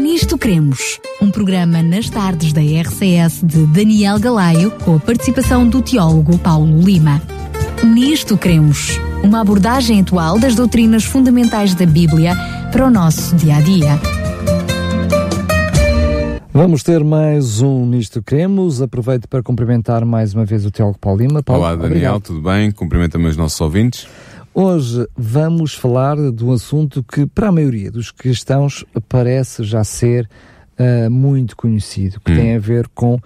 Nisto Cremos, um programa nas tardes da RCS de Daniel Galaio, com a participação do teólogo Paulo Lima. Nisto Cremos, uma abordagem atual das doutrinas fundamentais da Bíblia para o nosso dia a dia. Vamos ter mais um Nisto Cremos. Aproveito para cumprimentar mais uma vez o Teólogo Paulo Lima. Paulo, Olá, Daniel, obrigado. tudo bem? Cumprimento também os nossos ouvintes. Hoje vamos falar de um assunto que, para a maioria dos cristãos, parece já ser uh, muito conhecido, que hum. tem a ver com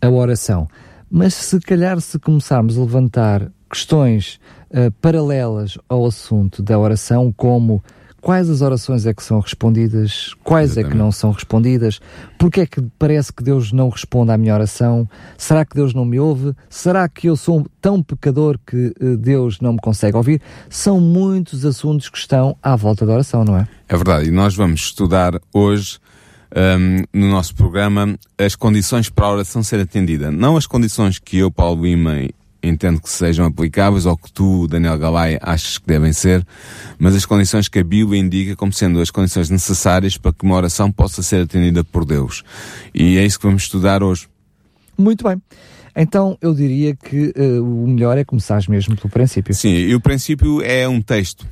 a oração. Mas se calhar se começarmos a levantar questões uh, paralelas ao assunto da oração, como quais as orações é que são respondidas, quais Exatamente. é que não são respondidas, porque é que parece que Deus não responde à minha oração, será que Deus não me ouve, será que eu sou tão pecador que uh, Deus não me consegue ouvir? São muitos assuntos que estão à volta da oração, não é? É verdade, e nós vamos estudar hoje um, no nosso programa as condições para a oração ser atendida. Não as condições que eu, Paulo Lima entendo que sejam aplicáveis ou que tu, Daniel Galay, achas que devem ser, mas as condições que a Bíblia indica como sendo as condições necessárias para que uma oração possa ser atendida por Deus. E é isso que vamos estudar hoje. Muito bem. Então eu diria que uh, o melhor é começar mesmo pelo princípio. Sim, e o princípio é um texto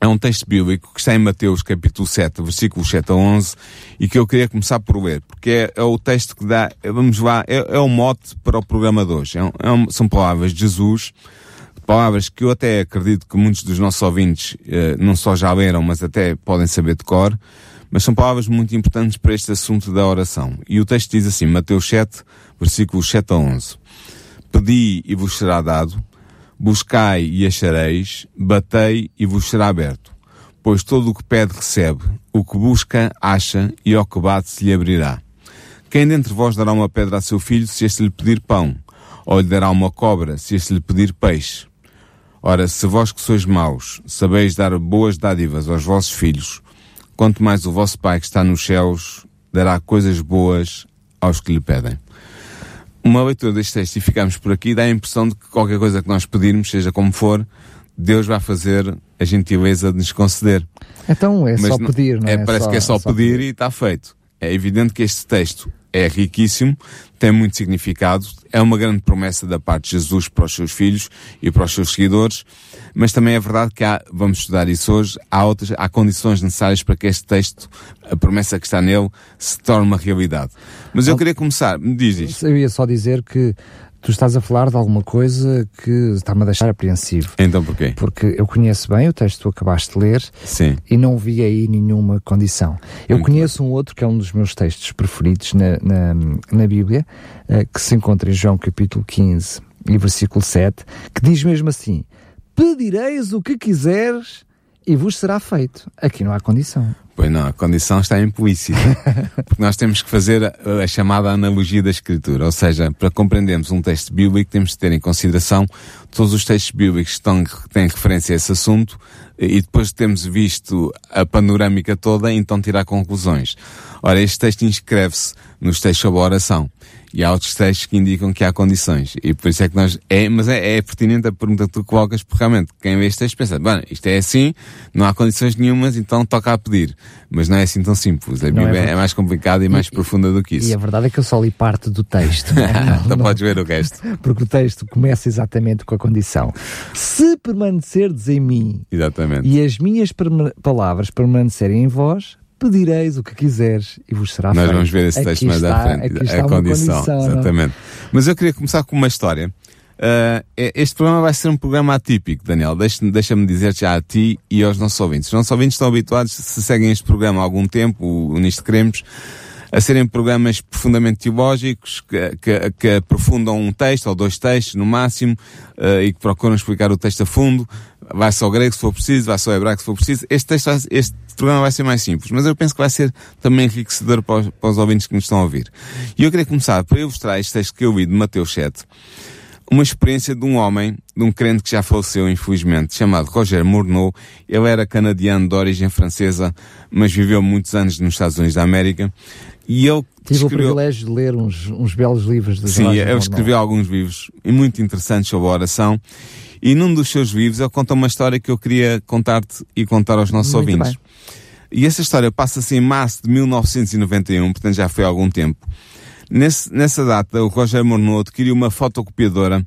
é um texto bíblico que está em Mateus capítulo 7, versículos 7 a 11, e que eu queria começar por ler, porque é, é o texto que dá, é, vamos lá, é, é o mote para o programa de hoje. É, é são palavras de Jesus, palavras que eu até acredito que muitos dos nossos ouvintes eh, não só já leram, mas até podem saber de cor, mas são palavras muito importantes para este assunto da oração. E o texto diz assim, Mateus 7, versículos 7 a 11. Pedi e vos será dado, Buscai e achareis, batei e vos será aberto. Pois todo o que pede recebe, o que busca acha, e ao que bate se lhe abrirá. Quem dentre vós dará uma pedra a seu filho se este lhe pedir pão? Ou lhe dará uma cobra se este lhe pedir peixe? Ora, se vós que sois maus, sabeis dar boas dádivas aos vossos filhos, quanto mais o vosso Pai que está nos céus dará coisas boas aos que lhe pedem uma leitura deste texto e ficamos por aqui, dá a impressão de que qualquer coisa que nós pedirmos, seja como for, Deus vai fazer a gentileza de nos conceder. Então é Mas só pedir, não é? é parece só, que é só, só pedir, pedir e está feito. É evidente que este texto é riquíssimo, tem muito significado, é uma grande promessa da parte de Jesus para os seus filhos e para os seus seguidores, mas também é verdade que há, vamos estudar isso hoje, há outras, há condições necessárias para que este texto, a promessa que está nele, se torne uma realidade. Mas eu queria começar, me diz isto. Eu ia só dizer que tu estás a falar de alguma coisa que está-me a deixar apreensivo. Então porquê? Porque eu conheço bem o texto que tu acabaste de ler Sim. e não vi aí nenhuma condição. Eu Muito conheço um outro que é um dos meus textos preferidos na, na, na Bíblia, uh, que se encontra em João capítulo 15 e versículo 7, que diz mesmo assim: Pedireis o que quiseres e vos será feito. Aqui não há condição. Pois não, a condição está implícita. porque nós temos que fazer a, a, chamada analogia da Escritura. Ou seja, para compreendermos um texto bíblico, temos de ter em consideração todos os textos bíblicos que, estão, que têm referência a esse assunto e depois de termos visto a panorâmica toda, então tirar conclusões. Ora, este texto inscreve-se nos textos sobre a oração. E há outros textos que indicam que há condições. E por isso é que nós, é, mas é, é pertinente a pergunta que tu colocas, porque realmente quem vê este texto pensa, bom, isto é assim, não há condições nenhumas, então toca a pedir. Mas não é assim tão simples. A é Bíblia é, é, mais complicada e, e mais profunda do que isso. E a verdade é que eu só li parte do texto. Não, então não, podes ver o resto. Porque o texto começa exatamente com a condição. Se permanecerdes em mim exatamente. e as minhas palavras permanecerem em vós, pedireis o que quiseres e vos será Nós feito. Nós vamos ver esse texto aqui mais está, à frente. A condição, condição, exatamente. Não? Mas eu queria começar com uma história. Uh, este programa vai ser um programa atípico, Daniel. Deixa-me deixa dizer já a ti e aos nossos ouvintes. Os nossos ouvintes estão habituados, se seguem este programa há algum tempo, o Nisto Queremos, a serem programas profundamente teológicos, que, que, que, aprofundam um texto ou dois textos no máximo, uh, e que procuram explicar o texto a fundo. Vai só grego se for preciso, vai só hebraico se for preciso. Este texto, este programa vai ser mais simples, mas eu penso que vai ser também enriquecedor para os, para os ouvintes que nos estão a ouvir. E eu queria começar por ilustrar este texto que eu vi de Mateus 7, uma experiência de um homem, de um crente que já faleceu, infelizmente, chamado Roger Murnau. Ele era canadiano de origem francesa, mas viveu muitos anos nos Estados Unidos da América. E ele Tive escreveu... o privilégio de ler uns, uns belos livros de Sim, ele escreveu alguns livros muito interessantes sobre a oração. E num dos seus livros ele conta uma história que eu queria contar-te e contar aos nossos muito ouvintes. Bem. E essa história passa-se em março de 1991, portanto já foi há algum tempo. Nesse, nessa data, o Roger Morneau adquiriu uma fotocopiadora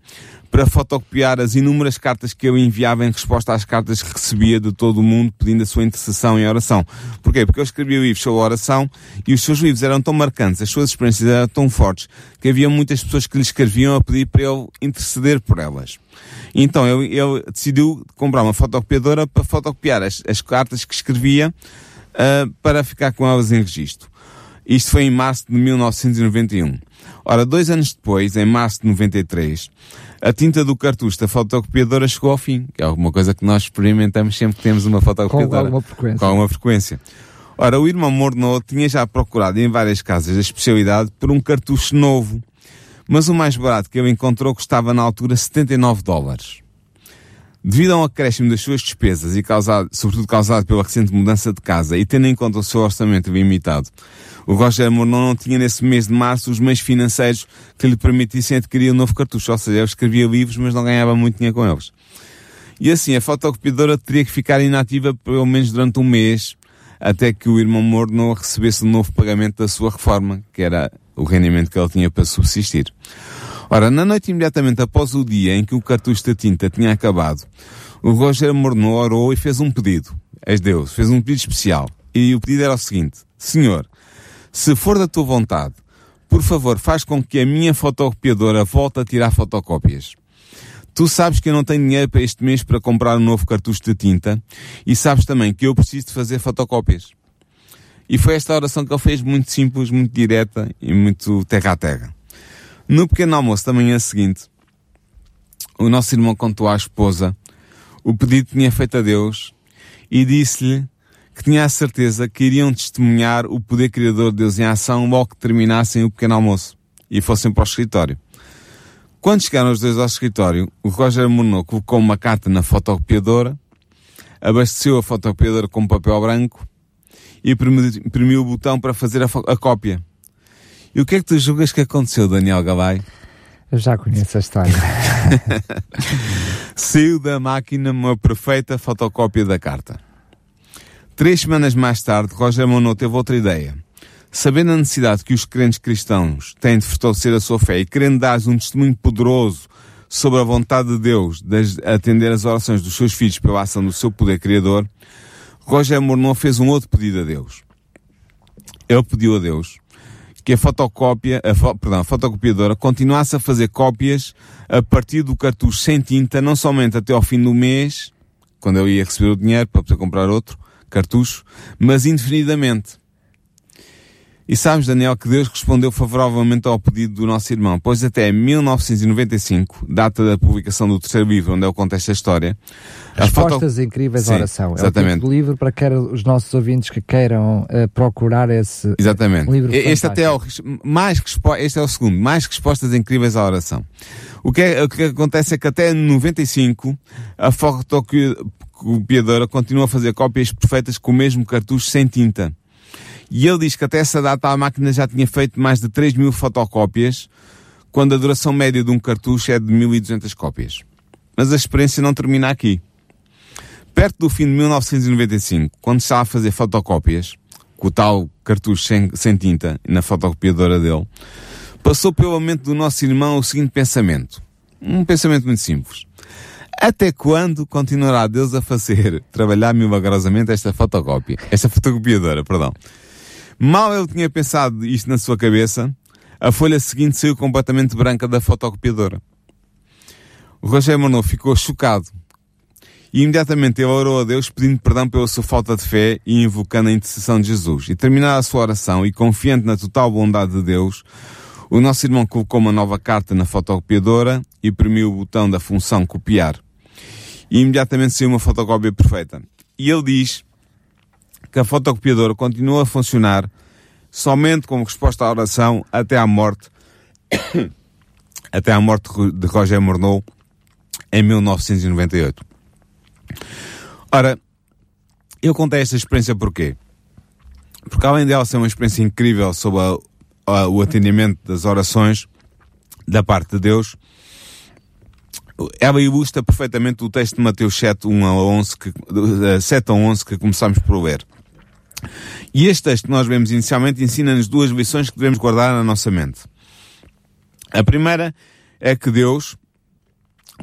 para fotocopiar as inúmeras cartas que eu enviava em resposta às cartas que recebia de todo o mundo pedindo a sua intercessão em oração. Porquê? Porque eu escrevia livros sobre a oração e os seus livros eram tão marcantes, as suas experiências eram tão fortes, que havia muitas pessoas que lhe escreviam a pedir para ele interceder por elas. Então ele, ele decidiu comprar uma fotocopiadora para fotocopiar as, as cartas que escrevia uh, para ficar com elas em registro. Isto foi em março de 1991. Ora, dois anos depois, em março de 93, a tinta do cartucho da fotocopiadora chegou ao fim, que é alguma coisa que nós experimentamos sempre que temos uma fotocopiadora. Com alguma frequência. Com alguma frequência. Ora, o irmão Morneau tinha já procurado em várias casas da especialidade por um cartucho novo, mas o mais barato que ele encontrou custava na altura 79 dólares. Devido a um acréscimo das suas despesas e causado, sobretudo causado pela recente mudança de casa e tendo em conta o seu orçamento limitado, o Roger Morneau não tinha nesse mês de março os meios financeiros que lhe permitissem adquirir um novo cartucho. Ou seja, ele escrevia livros, mas não ganhava muito dinheiro com eles. E assim, a fotocopiadora teria que ficar inativa pelo menos durante um mês, até que o irmão Morneau recebesse um novo pagamento da sua reforma, que era o rendimento que ele tinha para subsistir. Ora, na noite imediatamente após o dia em que o cartucho da tinta tinha acabado, o Roger Morneau orou e fez um pedido. És Deus, fez um pedido especial. E o pedido era o seguinte: Senhor, se for da tua vontade, por favor, faz com que a minha fotocopiadora volte a tirar fotocópias. Tu sabes que eu não tenho dinheiro para este mês para comprar um novo cartucho de tinta e sabes também que eu preciso de fazer fotocópias. E foi esta oração que ele fez muito simples, muito direta e muito terra a terra. No pequeno almoço da manhã seguinte, o nosso irmão contou à esposa o pedido que tinha feito a Deus e disse-lhe que tinha a certeza que iriam testemunhar o poder criador de Deus em ação logo que terminassem o pequeno almoço e fossem para o escritório. Quando chegaram os dois ao escritório, o Roger Morneau colocou uma carta na fotocopiadora, abasteceu a fotocopiadora com papel branco e imprimiu o botão para fazer a, a cópia. E o que é que tu julgas que aconteceu, Daniel Galay? Eu já conheço a história. Saiu da máquina uma perfeita fotocópia da carta. Três semanas mais tarde, Roger Monod teve outra ideia. Sabendo a necessidade que os crentes cristãos têm de fortalecer a sua fé e querendo dar um testemunho poderoso sobre a vontade de Deus de atender as orações dos seus filhos pela ação do seu poder criador, Roger Morneau fez um outro pedido a Deus. Ele pediu a Deus que a fotocópia, a fo, perdão, a fotocopiadora continuasse a fazer cópias a partir do cartucho sem tinta, não somente até ao fim do mês, quando eu ia receber o dinheiro para poder comprar outro cartucho, mas indefinidamente. E sabes, Daniel, que Deus respondeu favoravelmente ao pedido do nosso irmão, pois até 1995, data da publicação do terceiro livro, onde ele conta esta história. Respostas foto... incríveis à oração. Exatamente. É o tipo livro para que os nossos ouvintes que queiram uh, procurar esse exatamente. livro. Este até é o, mais este é o segundo, mais respostas incríveis à oração. O que, é, o que acontece é que até 95, a fotocopiadora continua a fazer cópias perfeitas com o mesmo cartucho sem tinta. E ele diz que até essa data a máquina já tinha feito mais de 3 mil fotocópias, quando a duração média de um cartucho é de 1200 cópias. Mas a experiência não termina aqui. Perto do fim de 1995, quando estava a fazer fotocópias, com o tal cartucho sem, sem tinta na fotocopiadora dele, passou pela mente do nosso irmão o seguinte pensamento. Um pensamento muito simples. Até quando continuará Deus a fazer trabalhar milagrosamente esta fotocópia? Esta fotocopiadora, perdão. Mal ele tinha pensado isto na sua cabeça, a folha seguinte saiu completamente branca da fotocopiadora. O Roger Morneau ficou chocado e imediatamente ele orou a Deus pedindo perdão pela sua falta de fé e invocando a intercessão de Jesus. E terminada a sua oração e confiante na total bondade de Deus, o nosso irmão colocou uma nova carta na fotocopiadora e premiu o botão da função copiar. E imediatamente saiu uma fotocópia perfeita. E ele diz que a fotocopiadora continua a funcionar somente como resposta à oração até à morte, até à morte de Roger Morneau em 1998. Ora, eu contei esta experiência porquê? Porque além dela ser uma experiência incrível sobre a, a, o atendimento das orações da parte de Deus, ela ilustra perfeitamente o texto de Mateus 7, 1 a 11, que, 7 a 11 que começamos por ler. E este texto que nós vemos inicialmente ensina-nos duas lições que devemos guardar na nossa mente. A primeira é que Deus,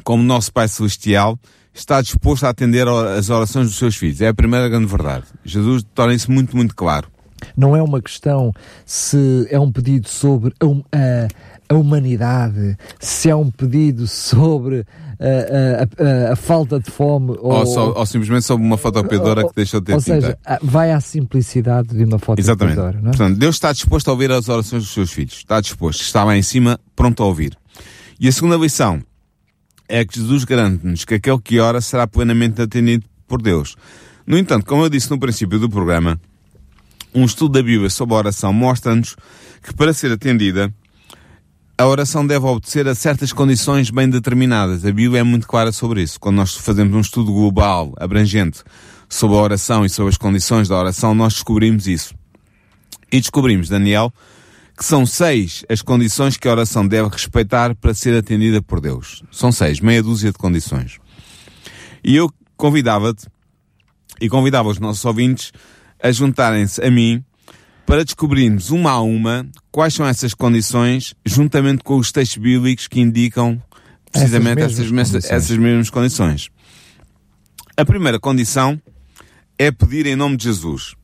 como nosso Pai Celestial, está disposto a atender as orações dos seus filhos. É a primeira grande verdade. Jesus torna isso muito, muito claro. Não é uma questão se é um pedido sobre a, a, humanidade, se é um pedido sobre a, a, a, falta de fome ou, ou, só, ou, simplesmente sobre uma fotocopiadora que deixou de ter Ou seja, vai à simplicidade de uma fotocopiadora. Exatamente. É? Portanto, Deus está disposto a ouvir as orações dos seus filhos. Está disposto. Está lá em cima, pronto a ouvir. E a segunda lição é que Jesus garante-nos que aquele que ora será plenamente atendido por Deus. No entanto, como eu disse no princípio do programa, um estudo da Bíblia sobre a oração mostra-nos que para ser atendida, a oração deve obedecer a certas condições bem determinadas. A Bíblia é muito clara sobre isso. Quando nós fazemos um estudo global, abrangente, sobre a oração e sobre as condições da oração, nós descobrimos isso. E descobrimos, Daniel, que são seis as condições que a oração deve respeitar para ser atendida por Deus. São seis, meia dúzia de condições. E eu convidava-te e convidava os nossos ouvintes a juntarem-se a mim para descobrirmos uma a uma quais são essas condições, juntamente com os textos bíblicos que indicam precisamente essas mesmas, essas, condições. essas mesmas condições. A primeira condição é pedir em nome de Jesus.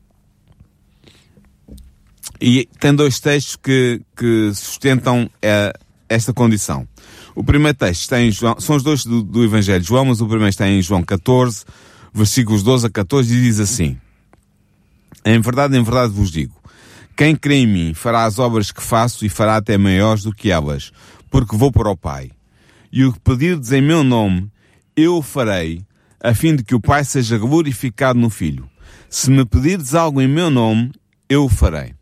E tem dois textos que, que sustentam é, esta condição. O primeiro texto está em João, são os dois do, do Evangelho de João, mas o primeiro está em João 14, versículos 12 a 14, e diz assim: Em verdade, em verdade vos digo, quem crê em mim fará as obras que faço e fará até maiores do que elas, porque vou para o Pai. E o que pedirdes em meu nome, eu o farei, a fim de que o Pai seja glorificado no Filho. Se me pedirdes algo em meu nome, eu o farei.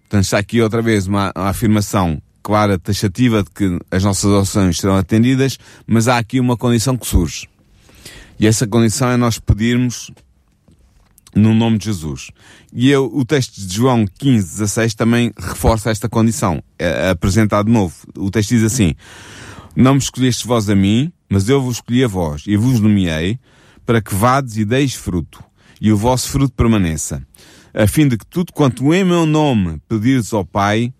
Portanto, está aqui outra vez uma, uma afirmação clara, taxativa de que as nossas orações serão atendidas, mas há aqui uma condição que surge. E essa condição é nós pedirmos no nome de Jesus. E eu, o texto de João 15, 16 também reforça esta condição. É, é apresentado de novo. O texto diz assim, Não me escolheste vós a mim, mas eu vos escolhi a vós, e vos nomeei, para que vades e deis fruto, e o vosso fruto permaneça, a fim de que tudo quanto em meu nome pedires ao Pai,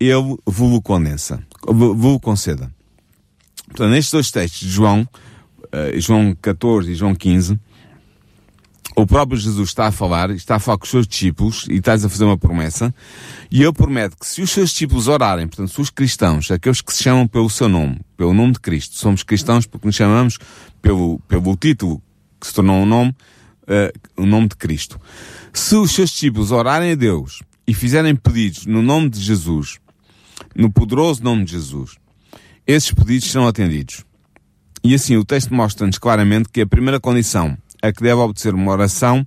Ele vos condensa, vos conceda. Portanto, nestes dois textos João, uh, João 14 e João 15, o próprio Jesus está a falar, está a falar com os seus discípulos e estás a fazer uma promessa, e ele promete que se os seus discípulos orarem, portanto, se os cristãos, aqueles que se chamam pelo seu nome, pelo nome de Cristo, somos cristãos porque nos chamamos pelo, pelo título que se tornou um nome, uh, o nome de Cristo. Se os seus discípulos orarem a Deus e fizerem pedidos no nome de Jesus, no poderoso nome de Jesus, esses pedidos serão atendidos. E assim o texto mostra-nos claramente que a primeira condição a que deve obedecer uma oração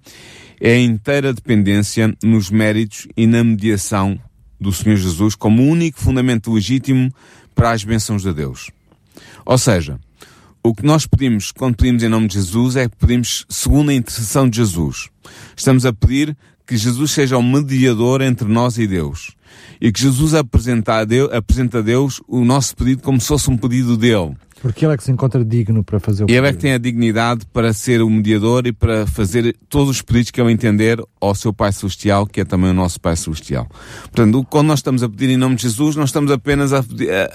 é a inteira dependência nos méritos e na mediação do Senhor Jesus como único fundamento legítimo para as bênçãos de Deus. Ou seja, o que nós pedimos quando pedimos em nome de Jesus é que pedimos segundo a intercessão de Jesus. Estamos a pedir que Jesus seja o mediador entre nós e Deus. E que Jesus apresenta a Deus, a Deus o nosso pedido como se fosse um pedido dele. Porque ele é que se encontra digno para fazer o E ele é que tem a dignidade para ser o mediador e para fazer todos os pedidos que ele entender ao seu Pai Celestial, que é também o nosso Pai Celestial. Portanto, quando nós estamos a pedir em nome de Jesus, não estamos apenas a, pedir, a,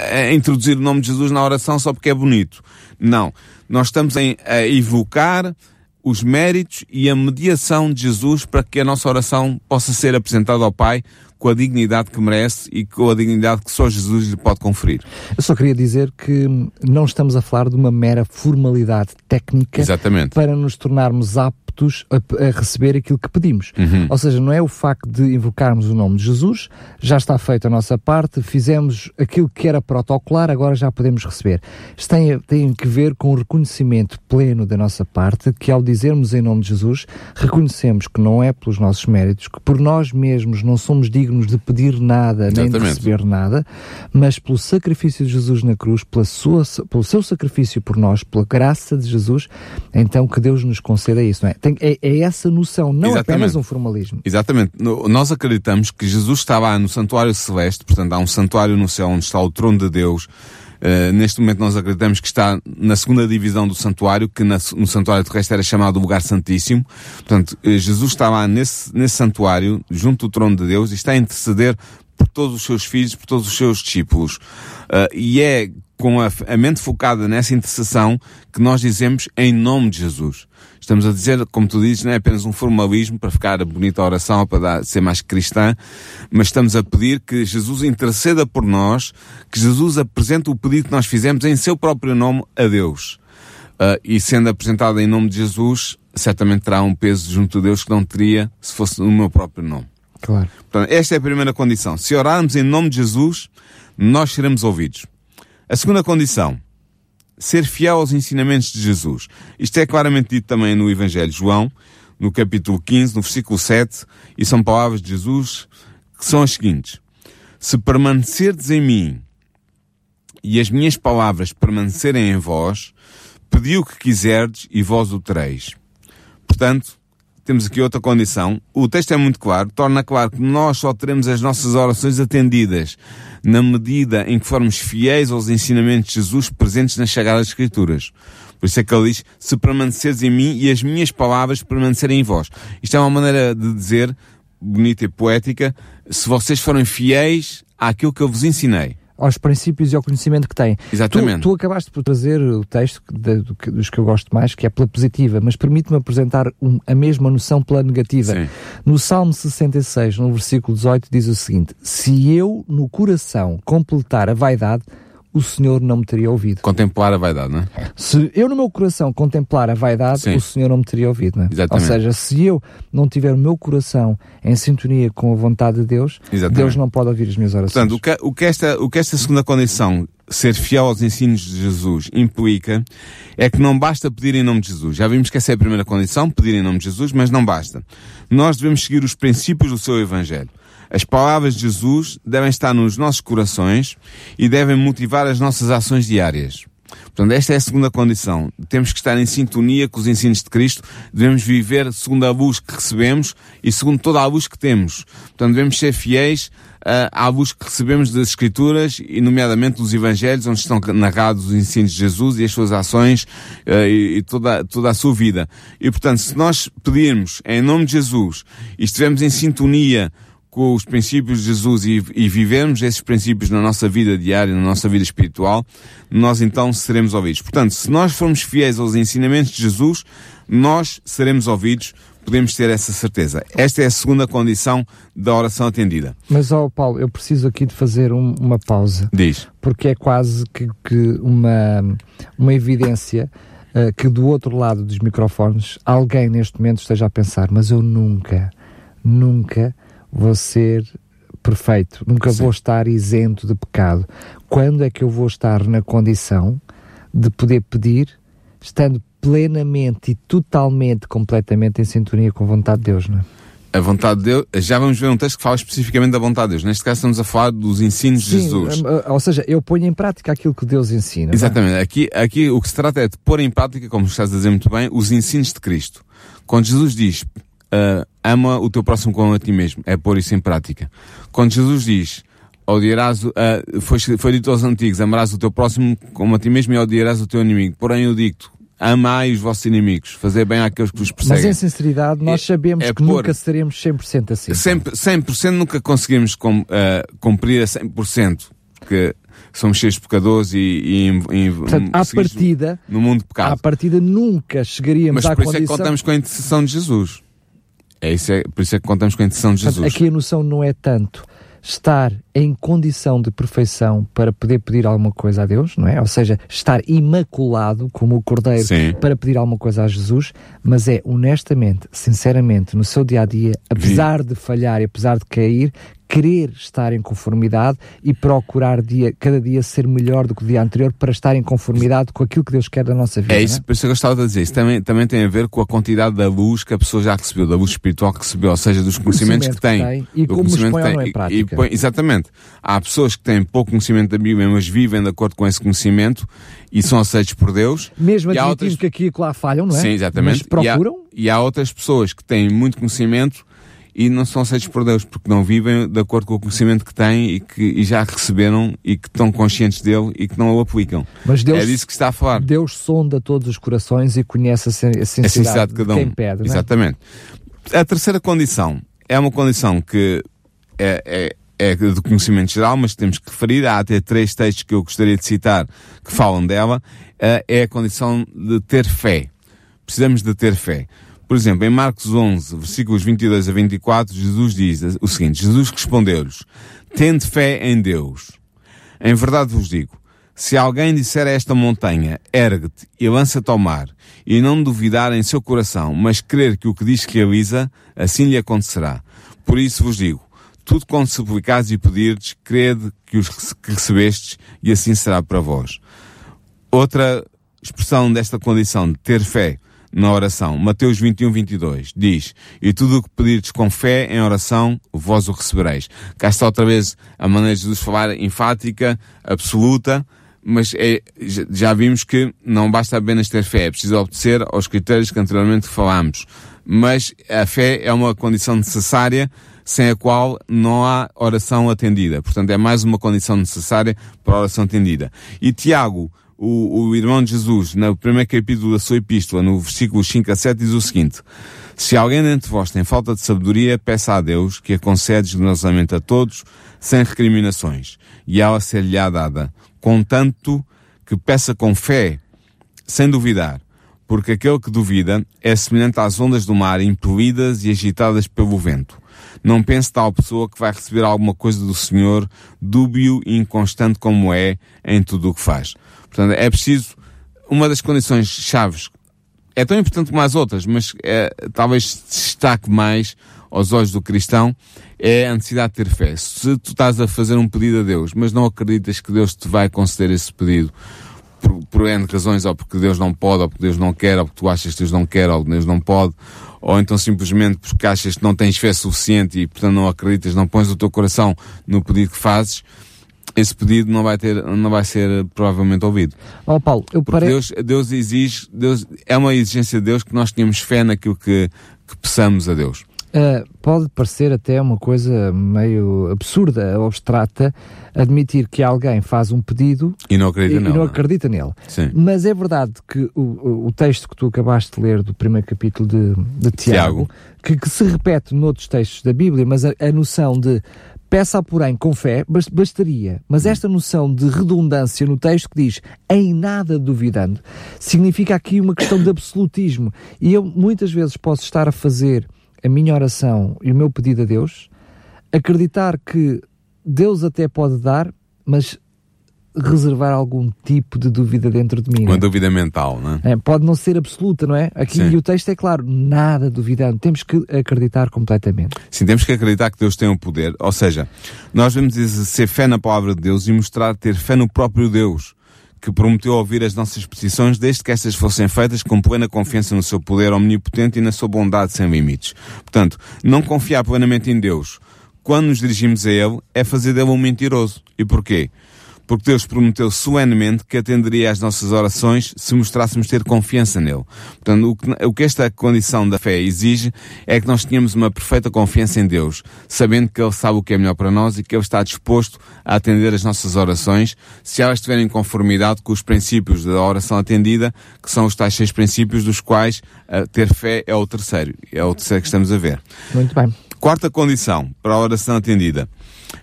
a introduzir o nome de Jesus na oração só porque é bonito. Não. Nós estamos a evocar os méritos e a mediação de Jesus para que a nossa oração possa ser apresentada ao Pai com a dignidade que merece e com a dignidade que só Jesus lhe pode conferir. Eu só queria dizer que não estamos a falar de uma mera formalidade técnica Exatamente. para nos tornarmos aptos a, a receber aquilo que pedimos. Uhum. Ou seja, não é o facto de invocarmos o nome de Jesus, já está feita a nossa parte, fizemos aquilo que era protocolar, agora já podemos receber. Isto tem, tem que ver com o reconhecimento pleno da nossa parte, que ao dizermos em nome de Jesus, reconhecemos que não é pelos nossos méritos, que por nós mesmos não somos dignos de pedir nada, Exatamente. nem de receber nada, mas pelo sacrifício de Jesus na cruz, pela sua, pelo seu sacrifício por nós, pela graça de Jesus, então que Deus nos conceda isso, não é? Tem, é, é, essa noção, não Exatamente. apenas um formalismo. Exatamente. No, nós acreditamos que Jesus está lá no santuário celeste, portanto há um santuário no céu onde está o trono de Deus, Uh, neste momento nós acreditamos que está na segunda divisão do santuário, que na, no santuário terrestre era chamado lugar santíssimo. Portanto, uh, Jesus está lá nesse, nesse santuário, junto do trono de Deus, e está a interceder por todos os seus filhos, por todos os seus discípulos. Uh, e é com a, a, mente focada nessa intercessão que nós dizemos em nome de Jesus. Estamos a dizer, como tu dizes, não é apenas um formalismo para ficar bonita a oração, para dar, ser mais cristã, mas estamos a pedir que Jesus interceda por nós, que Jesus apresente o pedido que nós fizemos em seu próprio nome a Deus. Uh, e sendo apresentado em nome de Jesus, certamente terá um peso junto de Deus que não teria se fosse no meu próprio nome. Claro. Portanto, esta é a primeira condição. Se orarmos em nome de Jesus, nós seremos ouvidos. A segunda condição, ser fiel aos ensinamentos de Jesus. Isto é claramente dito também no Evangelho de João, no capítulo 15, no versículo 7, e são palavras de Jesus que são as seguintes. Se permanecerdes em mim e as minhas palavras permanecerem em vós, pedi o que quiserdes e vós o tereis. Portanto, temos aqui outra condição. O texto é muito claro, torna claro que nós só teremos as nossas orações atendidas na medida em que formos fiéis aos ensinamentos de Jesus presentes nas Sagradas Escrituras. Por isso é que ele diz, se permaneceres em mim e as minhas palavras permanecerem em vós. Isto é uma maneira de dizer, bonita e poética, se vocês forem fiéis àquilo que eu vos ensinei aos princípios e ao conhecimento que tem. Exatamente. Tu, tu acabaste por trazer o texto de, de, dos que eu gosto mais, que é pela positiva, mas permite-me apresentar um, a mesma noção pela negativa. Sim. No Salmo 66, no versículo 18, diz o seguinte: Se eu no coração completar a vaidade, o Senhor não me teria ouvido. Contemplar a vaidade, não é? Se eu no meu coração contemplar a vaidade, Sim. o Senhor não me teria ouvido, não é? Exatamente. Ou seja, se eu não tiver o meu coração em sintonia com a vontade de Deus, Exatamente. Deus não pode ouvir as minhas orações. Portanto, o que, o que, esta, o que esta segunda condição, ser fiel aos ensinos de Jesus, implica é que não basta pedir em nome de Jesus. Já vimos que essa é a primeira condição, pedir em nome de Jesus, mas não basta. Nós devemos seguir os princípios do seu Evangelho. As palavras de Jesus devem estar nos nossos corações e devem motivar as nossas ações diárias. Portanto, esta é a segunda condição. Temos que estar em sintonia com os ensinos de Cristo, devemos viver segundo a luz que recebemos e segundo toda a luz que temos. Portanto, devemos ser fiéis uh, à luz que recebemos das Escrituras e, nomeadamente, dos Evangelhos, onde estão narrados os ensinos de Jesus e as suas ações uh, e, e, toda, toda a sua vida. E, portanto, se nós pedirmos em nome de Jesus e estivermos em sintonia com os princípios de Jesus e, e vivermos esses princípios na nossa vida diária, na nossa vida espiritual, nós então seremos ouvidos. Portanto, se nós formos fiéis aos ensinamentos de Jesus, nós seremos ouvidos, podemos ter essa certeza. Esta é a segunda condição da oração atendida. Mas, ó oh, Paulo, eu preciso aqui de fazer um, uma pausa. Diz. Porque é quase que, que uma, uma evidência uh, que do outro lado dos microfones alguém neste momento esteja a pensar, mas eu nunca, nunca vou ser perfeito, nunca Sim. vou estar isento de pecado. Quando é que eu vou estar na condição de poder pedir, estando plenamente e totalmente, completamente em sintonia com a vontade de Deus, não é? A vontade de Deus, já vamos ver um texto que fala especificamente da vontade de Deus. Neste caso estamos a falar dos ensinos Sim, de Jesus. Ou seja, eu ponho em prática aquilo que Deus ensina. É? Exatamente. É? Aqui, aqui o que se trata é de pôr em prática, como estás a dizer muito bem, os ensinos de Cristo. Quando Jesus diz, uh, ama o teu próximo como a ti mesmo. É pôr isso em prática. Quando Jesus diz, odiarás, uh, foi, foi dito aos antigos, amarás o teu próximo como a ti mesmo e odiarás o teu inimigo. Porém eu digo-te, amai os vossos inimigos, fazer bem àqueles que vos perseguem. Mas em sinceridade, nós é, sabemos é que pôr, nunca seremos 100% assim. 100%, 100% nunca conseguimos com, uh, cumprir a 100%, porque somos cheios de pecadores e, e, e Portanto, à partida, no mundo de pecado. À partida nunca chegaríamos Mas à por condição... isso é que contamos com a intercessão de Jesus. É, isso é, por isso é que contamos com a intenção de Jesus. Aqui a noção não é tanto estar em condição de perfeição para poder pedir alguma coisa a Deus, não é? Ou seja, estar imaculado como o Cordeiro Sim. para pedir alguma coisa a Jesus, mas é honestamente, sinceramente, no seu dia a dia, apesar de falhar e apesar de cair, querer estar em conformidade e procurar dia, cada dia ser melhor do que o dia anterior para estar em conformidade com aquilo que Deus quer da nossa vida. É isso, é? por isso que eu gostava de dizer. Isso também, também tem a ver com a quantidade da luz que a pessoa já recebeu, da luz espiritual que recebeu, ou seja, dos conhecimentos que tem. Que tem e como os põe em prática. E, e, exatamente. Há pessoas que têm pouco conhecimento da Bíblia, mas vivem de acordo com esse conhecimento e são aceitos por Deus. Mesmo admitindo outras... que aqui e lá falham, não é? Sim, exatamente. Mas procuram. E há, e há outras pessoas que têm muito conhecimento e não são aceitos por Deus, porque não vivem de acordo com o conhecimento que têm e que e já receberam e que estão conscientes dele e que não o aplicam. Mas Deus, é disso que está a falar. Deus sonda todos os corações e conhece a sinceridade, a sinceridade de cada um. quem pede. É? Exatamente. É? A terceira condição é uma condição que é, é, é de conhecimento geral, mas temos que referir. Há até três textos que eu gostaria de citar que falam dela. Uh, é a condição de ter fé. Precisamos de ter fé. Por exemplo, em Marcos 11, versículos 22 a 24, Jesus diz o seguinte: Jesus respondeu-lhes: Tende fé em Deus. Em verdade vos digo, se alguém disser a esta montanha, ergue-te e lança-te ao mar, e não duvidar em seu coração, mas crer que o que diz realiza, assim lhe acontecerá. Por isso vos digo, tudo quanto suplicares e pedirdes, crede que os que recebestes, e assim será para vós. Outra expressão desta condição de ter fé na oração. Mateus 21, 22 diz, e tudo o que pedirdes com fé em oração, vós o recebereis. Cá está outra vez a maneira de Jesus falar enfática, absoluta, mas é, já vimos que não basta apenas ter fé, é preciso obedecer aos critérios que anteriormente falámos. Mas a fé é uma condição necessária sem a qual não há oração atendida. Portanto, é mais uma condição necessária para a oração atendida. E Tiago o, o irmão de Jesus, no primeiro capítulo da sua epístola, no versículo 5 a 7, diz o seguinte, se alguém dentre vós tem falta de sabedoria, peça a Deus, que a concede generosamente a todos, sem recriminações, e ela ser-lhe-á dada, contanto que peça com fé, sem duvidar, porque aquele que duvida é semelhante às ondas do mar, impelidas e agitadas pelo vento. Não pense tal pessoa que vai receber alguma coisa do Senhor, dúbio e inconstante como é em tudo o que faz. Portanto, é preciso, uma das condições chaves, é tão importante como as outras, mas é, talvez destaque mais aos olhos do cristão, é a necessidade de ter fé. Se tu estás a fazer um pedido a Deus, mas não acreditas que Deus te vai conceder esse pedido, por, por N razões, ou porque Deus não pode, ou porque Deus não quer, ou porque tu achas que Deus não quer, ou Deus não pode, ou então simplesmente porque achas que não tens fé suficiente e portanto não acreditas, não pões o teu coração no pedido que fazes, esse pedido não vai ter, não vai ser provavelmente ouvido. Oh Paulo, eu pare... Deus, Deus exige, Deus, é uma exigência de Deus que nós tenhamos fé naquilo que, que peçamos a Deus. Uh, pode parecer até uma coisa meio absurda, abstrata, admitir que alguém faz um pedido e não acredita, e, nele, e não acredita nele. Sim. Mas é verdade que o, o texto que tu acabaste de ler do primeiro capítulo de, de Tiago, Tiago. Que, que, se repete noutros textos da Bíblia, mas a, a noção de Peça, porém, com fé, bastaria. Mas esta noção de redundância no texto que diz em nada duvidando, significa aqui uma questão de absolutismo. E eu muitas vezes posso estar a fazer a minha oração e o meu pedido a Deus, acreditar que Deus até pode dar, mas reservar algum tipo de dúvida dentro de mim. Uma é? dúvida mental, não é? é? Pode não ser absoluta, não é? Aqui Sim. o texto é claro, nada duvidando. Temos que acreditar completamente. Sim, temos que acreditar que Deus tem o um poder. Ou seja, nós devemos exercer fé na palavra de Deus e mostrar ter fé no próprio Deus que prometeu ouvir as nossas petições desde que estas fossem feitas com plena confiança no seu poder omnipotente e na sua bondade sem limites. Portanto, não confiar plenamente em Deus quando nos dirigimos a Ele é fazer dele um mentiroso. E porquê? Porque Deus prometeu solenemente que atenderia às nossas orações se mostrássemos ter confiança nele. Portanto, o que, o que esta condição da fé exige é que nós tenhamos uma perfeita confiança em Deus, sabendo que Ele sabe o que é melhor para nós e que Ele está disposto a atender as nossas orações, se elas estiverem em conformidade com os princípios da oração atendida, que são os tais seis princípios dos quais uh, ter fé é o terceiro. É o terceiro que estamos a ver. Muito bem. Quarta condição para a oração atendida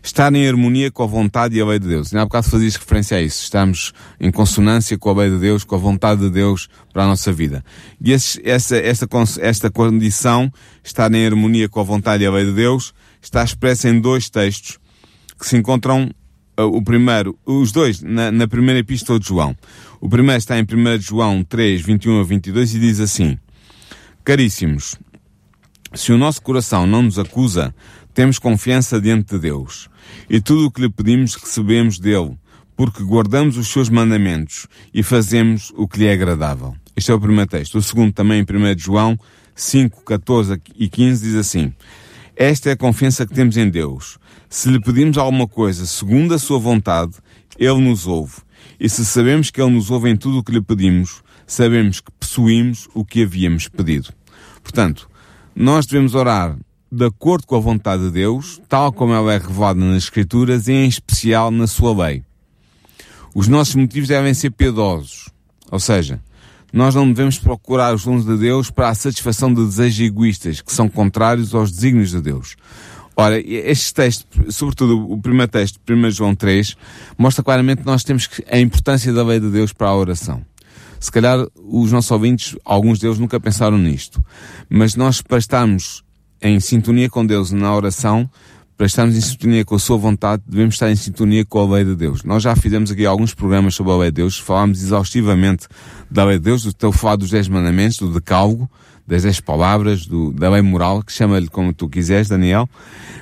estar em harmonia com a vontade e a lei de Deus. E há bocado fazias referência a isso. Estamos em consonância com a lei de Deus, com a vontade de Deus para a nossa vida. E esse, essa, esta, esta condição, estar em harmonia com a vontade e a lei de Deus, está expressa em dois textos que se encontram uh, o primeiro, os dois, na, na primeira epístola de João. O primeiro está em 1 João 3, 21 a 22 e diz assim, Caríssimos, se o nosso coração não nos acusa, temos confiança diante de Deus. E tudo o que lhe pedimos recebemos dele, porque guardamos os seus mandamentos e fazemos o que lhe é agradável. Este é o primeiro texto. O segundo também em 1 João 5, 14 e 15 diz assim, Esta é a confiança que temos em Deus. Se lhe pedimos alguma coisa segundo a sua vontade, ele nos ouve. E se sabemos que ele nos ouve em tudo o que lhe pedimos, sabemos que possuímos o que havíamos pedido. Portanto, nós devemos orar de acordo com a vontade de Deus, tal como ela é revelada nas Escrituras e em especial na sua lei. Os nossos motivos devem ser piedosos, ou seja, nós não devemos procurar os dons de Deus para a satisfação de desejos egoístas que são contrários aos desígnios de Deus. Ora, este texto, sobretudo o primeiro texto, 1 João 3, mostra claramente que nós temos a importância da lei de Deus para a oração. Se calhar os nossos ouvintes, alguns deles nunca pensaram nisto, mas nós para estarmos em sintonia com Deus na oração, para estarmos em sintonia com a sua vontade, devemos estar em sintonia com a lei de Deus. Nós já fizemos aqui alguns programas sobre a lei de Deus, falámos exaustivamente da lei de Deus, do teu falar dos dez mandamentos, do decálogo, das dez palavras, do, da lei moral, que chama-lhe como tu quiseres, Daniel,